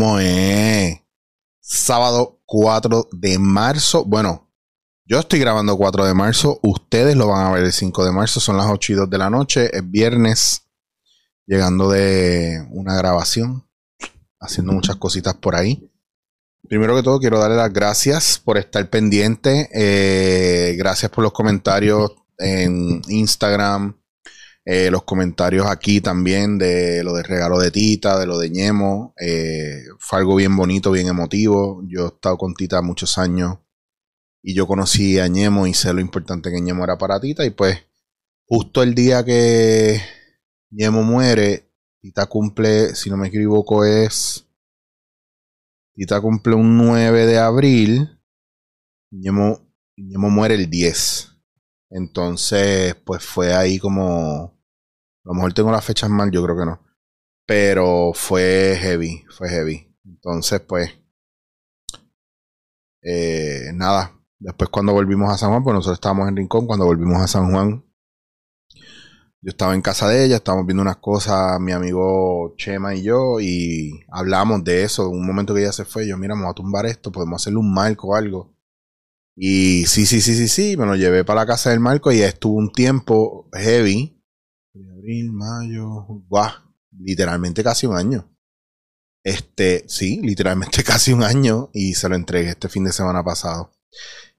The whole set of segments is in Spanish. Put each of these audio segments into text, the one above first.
¿Cómo es? Sábado 4 de marzo. Bueno, yo estoy grabando 4 de marzo. Ustedes lo van a ver el 5 de marzo. Son las 8 y 2 de la noche. Es viernes. Llegando de una grabación. Haciendo muchas cositas por ahí. Primero que todo, quiero darle las gracias por estar pendiente. Eh, gracias por los comentarios en Instagram, eh, los comentarios aquí también de lo del regalo de Tita, de lo de Ñemo. Eh, fue algo bien bonito, bien emotivo. Yo he estado con Tita muchos años y yo conocí a Ñemo y sé lo importante que Ñemo era para Tita. Y pues, justo el día que Ñemo muere, Tita cumple, si no me equivoco, es. Tita cumple un 9 de abril. Ñemo, Ñemo muere el 10. Entonces, pues fue ahí como. A lo mejor tengo las fechas mal, yo creo que no. Pero fue heavy, fue heavy. Entonces, pues. Eh, nada. Después, cuando volvimos a San Juan, pues nosotros estábamos en Rincón. Cuando volvimos a San Juan, yo estaba en casa de ella, estábamos viendo unas cosas, mi amigo Chema y yo, y hablamos de eso. Un momento que ella se fue, yo, mira, vamos a tumbar esto, podemos hacerle un marco o algo. Y sí, sí, sí, sí, sí, me lo llevé para la casa del Marco y estuvo un tiempo heavy. Abril, mayo, guau, literalmente casi un año. Este, sí, literalmente casi un año y se lo entregué este fin de semana pasado.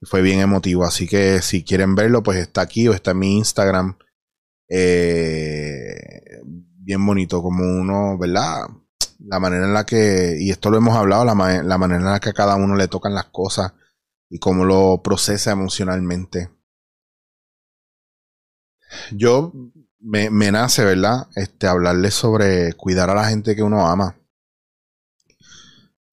Fue bien emotivo, así que si quieren verlo, pues está aquí o está en mi Instagram. Eh, bien bonito, como uno, ¿verdad? La manera en la que, y esto lo hemos hablado, la, la manera en la que a cada uno le tocan las cosas y cómo lo procesa emocionalmente. Yo me, nace, ¿verdad? Este, hablarle sobre cuidar a la gente que uno ama.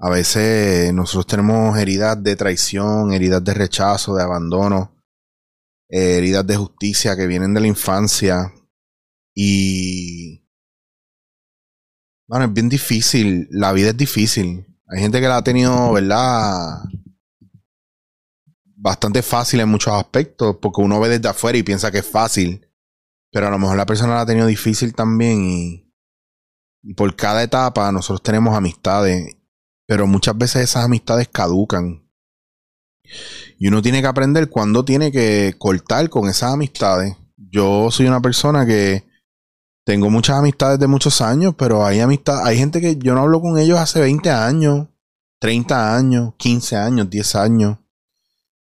A veces nosotros tenemos heridas de traición, heridas de rechazo, de abandono, eh, heridas de justicia que vienen de la infancia. Y. Bueno, es bien difícil. La vida es difícil. Hay gente que la ha tenido, ¿verdad? Bastante fácil en muchos aspectos, porque uno ve desde afuera y piensa que es fácil, pero a lo mejor la persona la ha tenido difícil también y, por cada etapa nosotros tenemos amistades, pero muchas veces esas amistades caducan. Y uno tiene que aprender cuándo tiene que cortar con esas amistades. Yo soy una persona que tengo muchas amistades de muchos años, pero hay amistad, hay gente que yo no hablo con ellos hace 20 años, 30 años, 15 años, 10 años.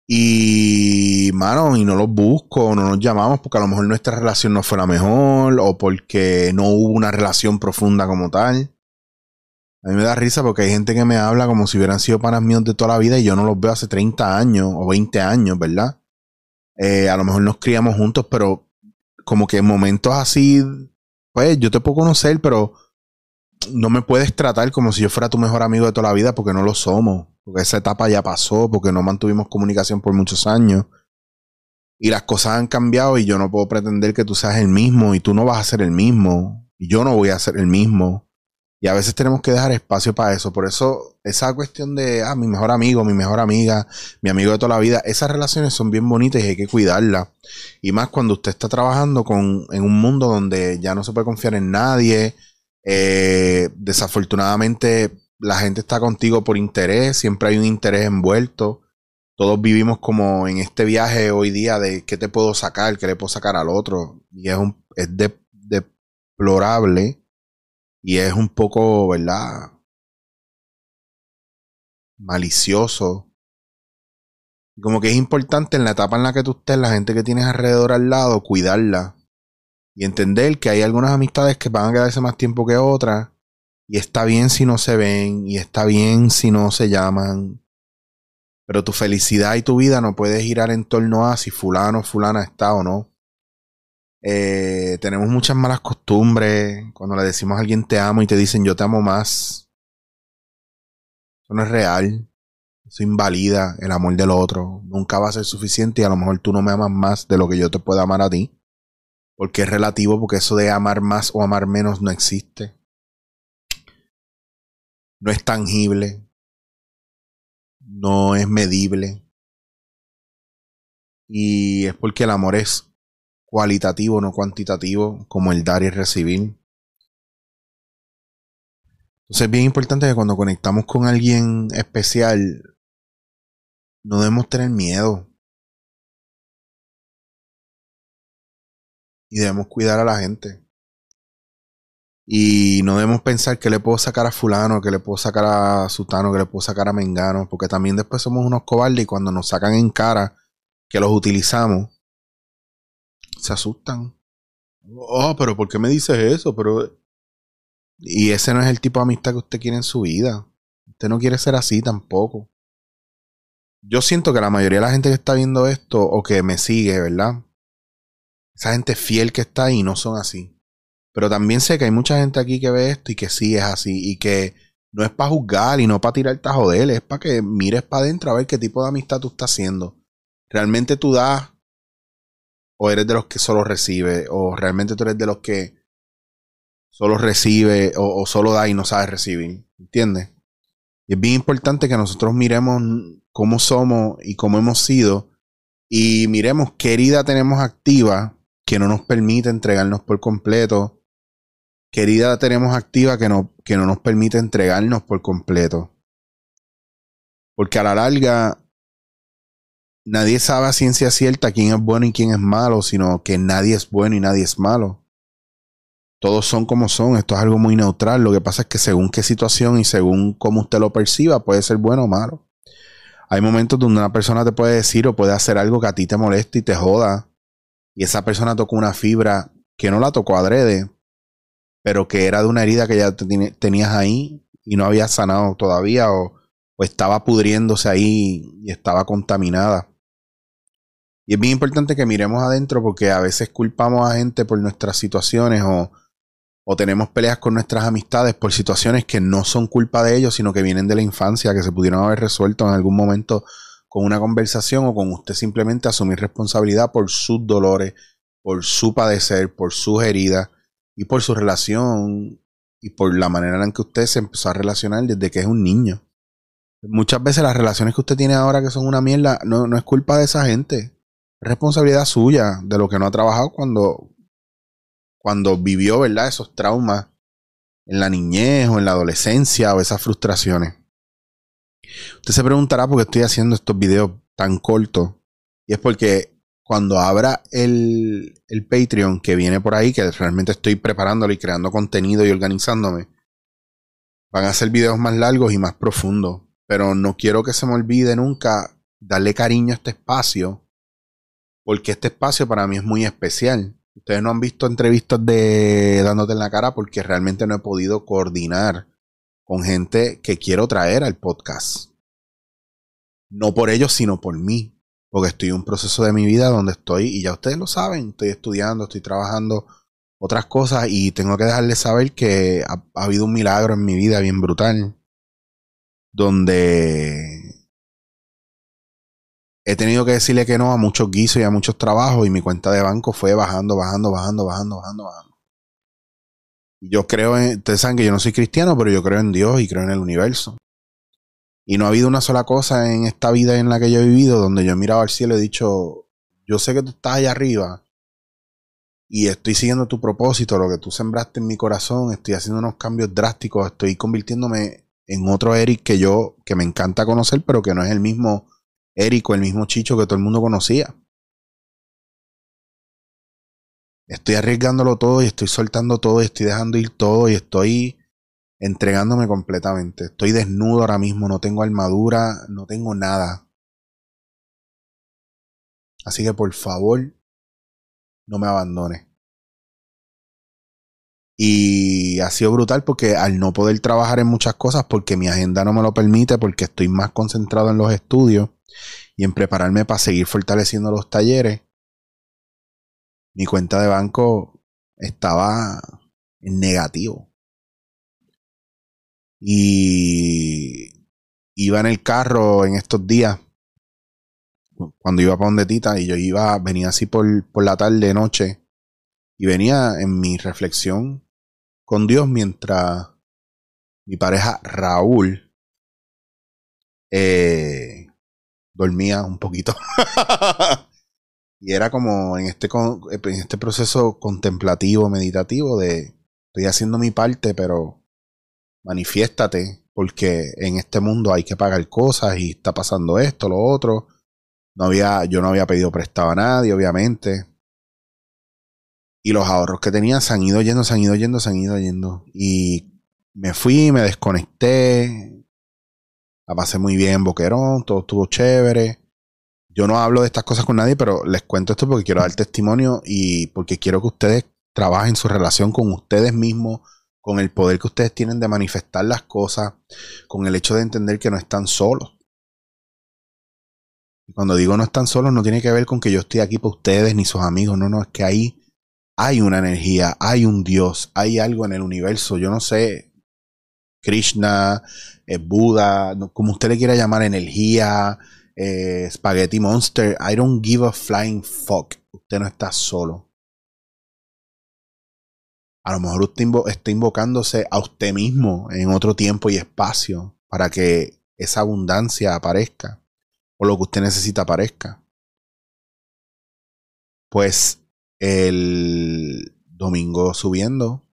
Y, mano, y no los busco, no nos llamamos porque a lo mejor nuestra relación no fue la mejor o porque no hubo una relación profunda como tal. A mí me da risa porque hay gente que me habla como si hubieran sido panas míos de toda la vida y yo no los veo hace 30 años o 20 años, ¿verdad? Eh, a lo mejor nos criamos juntos, pero como que en momentos así, pues yo te puedo conocer, pero no me puedes tratar como si yo fuera tu mejor amigo de toda la vida porque no lo somos porque esa etapa ya pasó, porque no mantuvimos comunicación por muchos años. Y las cosas han cambiado y yo no puedo pretender que tú seas el mismo y tú no vas a ser el mismo y yo no voy a ser el mismo. Y a veces tenemos que dejar espacio para eso. Por eso esa cuestión de, ah, mi mejor amigo, mi mejor amiga, mi amigo de toda la vida, esas relaciones son bien bonitas y hay que cuidarlas. Y más cuando usted está trabajando con, en un mundo donde ya no se puede confiar en nadie. Eh, desafortunadamente la gente está contigo por interés, siempre hay un interés envuelto. Todos vivimos como en este viaje hoy día de qué te puedo sacar, qué le puedo sacar al otro. Y es, un, es deplorable y es un poco, ¿verdad? Malicioso. Como que es importante en la etapa en la que tú estés, la gente que tienes alrededor al lado, cuidarla. Y entender que hay algunas amistades que van a quedarse más tiempo que otras y está bien si no se ven, y está bien si no se llaman. Pero tu felicidad y tu vida no puede girar en torno a si fulano o fulana está o no. Eh, tenemos muchas malas costumbres. Cuando le decimos a alguien te amo y te dicen yo te amo más. Eso no es real. Eso invalida el amor del otro. Nunca va a ser suficiente y a lo mejor tú no me amas más de lo que yo te pueda amar a ti. Porque es relativo, porque eso de amar más o amar menos no existe no es tangible, no es medible. Y es porque el amor es cualitativo, no cuantitativo, como el dar y recibir. Entonces es bien importante que cuando conectamos con alguien especial, no debemos tener miedo. Y debemos cuidar a la gente. Y no debemos pensar que le puedo sacar a fulano, que le puedo sacar a sutano, que le puedo sacar a mengano, porque también después somos unos cobardes y cuando nos sacan en cara que los utilizamos, se asustan. Oh, pero ¿por qué me dices eso? Pero y ese no es el tipo de amistad que usted quiere en su vida. Usted no quiere ser así tampoco. Yo siento que la mayoría de la gente que está viendo esto o que me sigue, ¿verdad? Esa gente fiel que está ahí no son así. Pero también sé que hay mucha gente aquí que ve esto y que sí es así. Y que no es para juzgar y no para tirarte a joder. Es para que mires para adentro a ver qué tipo de amistad tú estás haciendo. ¿Realmente tú das? ¿O eres de los que solo recibe? ¿O realmente tú eres de los que solo recibe o, solo da y no sabe recibir. ¿Entiendes? Y es bien importante que nosotros miremos cómo somos y cómo hemos sido y miremos qué herida tenemos activa que no nos permite entregarnos por completo. ¿Qué herida tenemos activa que no, que no nos permite entregarnos por completo? Porque a la larga nadie sabe a ciencia cierta quién es bueno y quién es malo, sino que nadie es bueno y nadie es malo todos son como son, esto es algo muy neutral. Lo que pasa es que según qué situación y según cómo usted lo perciba, puede ser bueno o malo. Hay momentos donde una persona te puede decir o puede hacer algo que a ti te moleste y te joda. Y esa persona tocó una fibra que no la tocó adrede, pero que era de una herida que ya tenías ahí y no había sanado todavía o, estaba pudriéndose ahí y estaba contaminada. Y es bien importante que miremos adentro porque a veces culpamos a gente por nuestras situaciones o o tenemos peleas con nuestras amistades por situaciones que no son culpa de ellos, sino que vienen de la infancia, que se pudieron haber resuelto en algún momento con una conversación o con usted simplemente asumir responsabilidad por sus dolores, por su padecer, por sus heridas y por su relación y por la manera en que usted se empezó a relacionar desde que es un niño. Muchas veces las relaciones que usted tiene ahora que son una mierda no, no es culpa de esa gente. Es responsabilidad suya de lo que no ha trabajado cuando, cuando vivió, ¿verdad? Esos traumas en la niñez o en la adolescencia o esas frustraciones. Usted se preguntará por qué estoy haciendo estos videos tan cortos. Y es porque cuando abra el, el Patreon que viene por ahí, que realmente estoy preparándolo y creando contenido y organizándome, van a ser videos más largos y más profundos. Pero no quiero que se me olvide nunca darle cariño a este espacio, porque este espacio para mí es muy especial. Ustedes no han visto entrevistas de dándote en la cara porque realmente no he podido coordinar con gente que quiero traer al podcast. No por ellos, sino por mí. Porque estoy en un proceso de mi vida donde estoy, y ya ustedes lo saben, estoy estudiando, estoy trabajando otras cosas y tengo que dejarles saber que ha, ha habido un milagro en mi vida bien brutal. Donde he tenido que decirle que no a muchos guisos y a muchos trabajos y mi cuenta de banco fue bajando, bajando, bajando, bajando, bajando, bajando. Yo creo en, ustedes saben que yo no soy cristiano, pero yo creo en Dios y creo en el universo. Y no ha habido una sola cosa en esta vida en la que yo he vivido donde yo he mirado al cielo y he dicho, yo sé que tú estás allá arriba y estoy siguiendo tu propósito, lo que tú sembraste en mi corazón, estoy haciendo unos cambios drásticos, estoy convirtiéndome en otro Eric que yo, que me encanta conocer, pero que no es el mismo Érico, el mismo Chicho que todo el mundo conocía. Estoy arriesgándolo todo y estoy soltando todo y estoy dejando ir todo y estoy entregándome completamente. Estoy desnudo ahora mismo, no tengo armadura, no tengo nada. Así que por favor, no me abandone. Y ha sido brutal porque al no poder trabajar en muchas cosas, porque mi agenda no me lo permite, porque estoy más concentrado en los estudios, y en prepararme para seguir fortaleciendo los talleres, mi cuenta de banco estaba en negativo. Y iba en el carro en estos días, cuando iba para donde Tita, y yo iba, venía así por, por la tarde, noche, y venía en mi reflexión con Dios mientras mi pareja Raúl eh, dormía un poquito. y era como en este, en este proceso contemplativo, meditativo de estoy haciendo mi parte, pero manifiéstate, porque en este mundo hay que pagar cosas y está pasando esto, lo otro. No había, yo no había pedido prestado a nadie, obviamente. Y los ahorros que tenía se han ido yendo, se han ido yendo, se han ido yendo. Y me fui, me desconecté. La pasé muy bien, Boquerón, todo estuvo chévere. Yo no hablo de estas cosas con nadie, pero les cuento esto porque quiero dar testimonio y porque quiero que ustedes trabajen su relación con ustedes mismos, con el poder que ustedes tienen de manifestar las cosas, con el hecho de entender que no están solos. Cuando digo no están solos, no tiene que ver con que yo estoy aquí para ustedes ni sus amigos, no, no, es que ahí hay una energía, hay un Dios, hay algo en el universo, yo no sé, Krishna, eh, Buda, como usted le quiera llamar, energía, eh, Spaghetti Monster, I don't give a flying fuck, usted no está solo. A lo mejor usted está invocándose a usted mismo en otro tiempo y espacio para que esa abundancia aparezca o lo que usted necesita aparezca. Pues el domingo subiendo,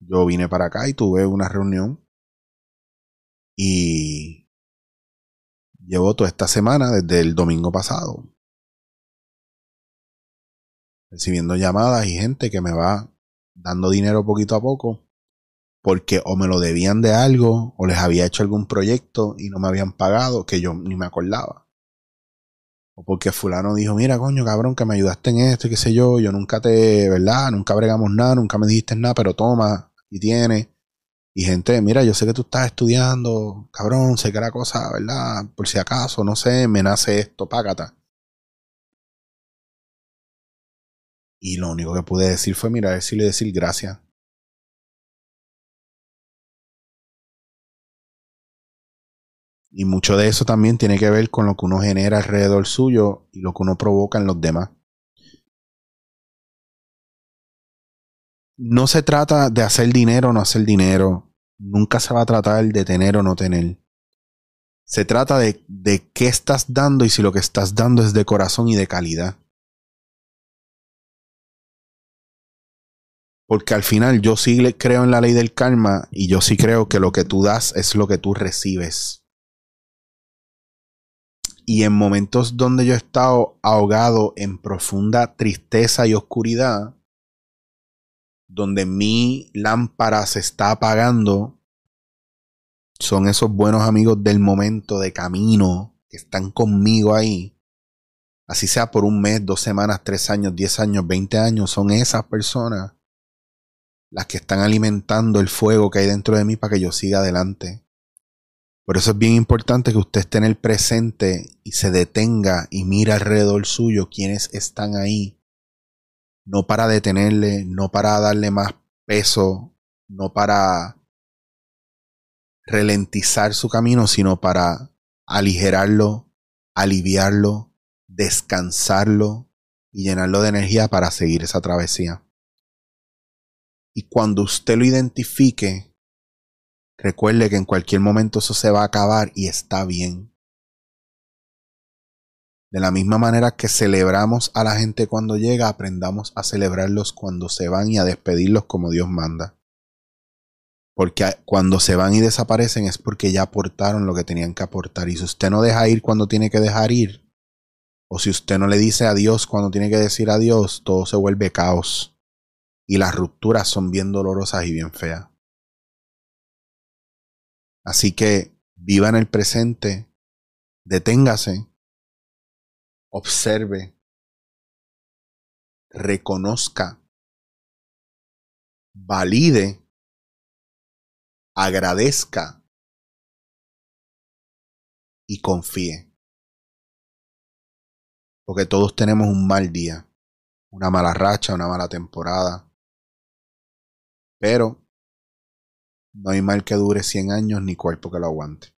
yo vine para acá y tuve una reunión y llevo toda esta semana desde el domingo pasado recibiendo llamadas y gente que me va dando dinero poquito a poco porque o me lo debían de algo o les había hecho algún proyecto y no me habían pagado que yo ni me acordaba. O porque fulano dijo, mira coño cabrón que me ayudaste en esto y qué sé yo, yo nunca te, ¿verdad? Nunca bregamos nada, nunca me dijiste nada, pero toma y tiene. Y gente, mira, yo sé que tú estás estudiando, cabrón, sé que la cosa, ¿verdad? Por si acaso, no sé, me nace esto, págata. Y lo único que pude decir fue, mira, decirle decir gracias. Y mucho de eso también tiene que ver con lo que uno genera alrededor suyo y lo que uno provoca en los demás. No se trata de hacer dinero o no hacer dinero. Nunca se va a tratar de tener o no tener. Se trata de qué estás dando y si lo que estás dando es de corazón y de calidad. Porque al final yo sí creo en la ley del karma y yo sí creo que lo que tú das es lo que tú recibes. Y en momentos donde yo he estado ahogado en profunda tristeza y oscuridad, donde mi lámpara se está apagando, son esos buenos amigos del momento de camino que están conmigo ahí. Así sea por un mes, dos semanas, tres años, diez años, veinte años, son esas personas las que están alimentando el fuego que hay dentro de mí para que yo siga adelante. Por eso es bien importante que usted esté en el presente y se detenga y mire alrededor suyo quienes están ahí. No para detenerle, no para darle más peso, no para ralentizar su camino, sino para aligerarlo, aliviarlo, descansarlo y llenarlo de energía para seguir esa travesía. Y cuando usted lo identifique, recuerde que en cualquier momento eso se va a acabar y está bien. De la misma manera que celebramos a la gente cuando llega, aprendamos a celebrarlos cuando se van y a despedirlos como Dios manda. Porque cuando se van y desaparecen es porque ya aportaron lo que tenían que aportar. Y si usted no deja ir cuando tiene que dejar ir, o si usted no le dice adiós cuando tiene que decir adiós, todo se vuelve caos y las rupturas son bien dolorosas y bien feas. Así que viva en el presente, deténgase, observe, reconozca, valide, agradezca y confíe. Porque todos tenemos un mal día, una mala racha, una mala temporada, pero no hay mal que dure 100 años ni cuerpo que lo aguante.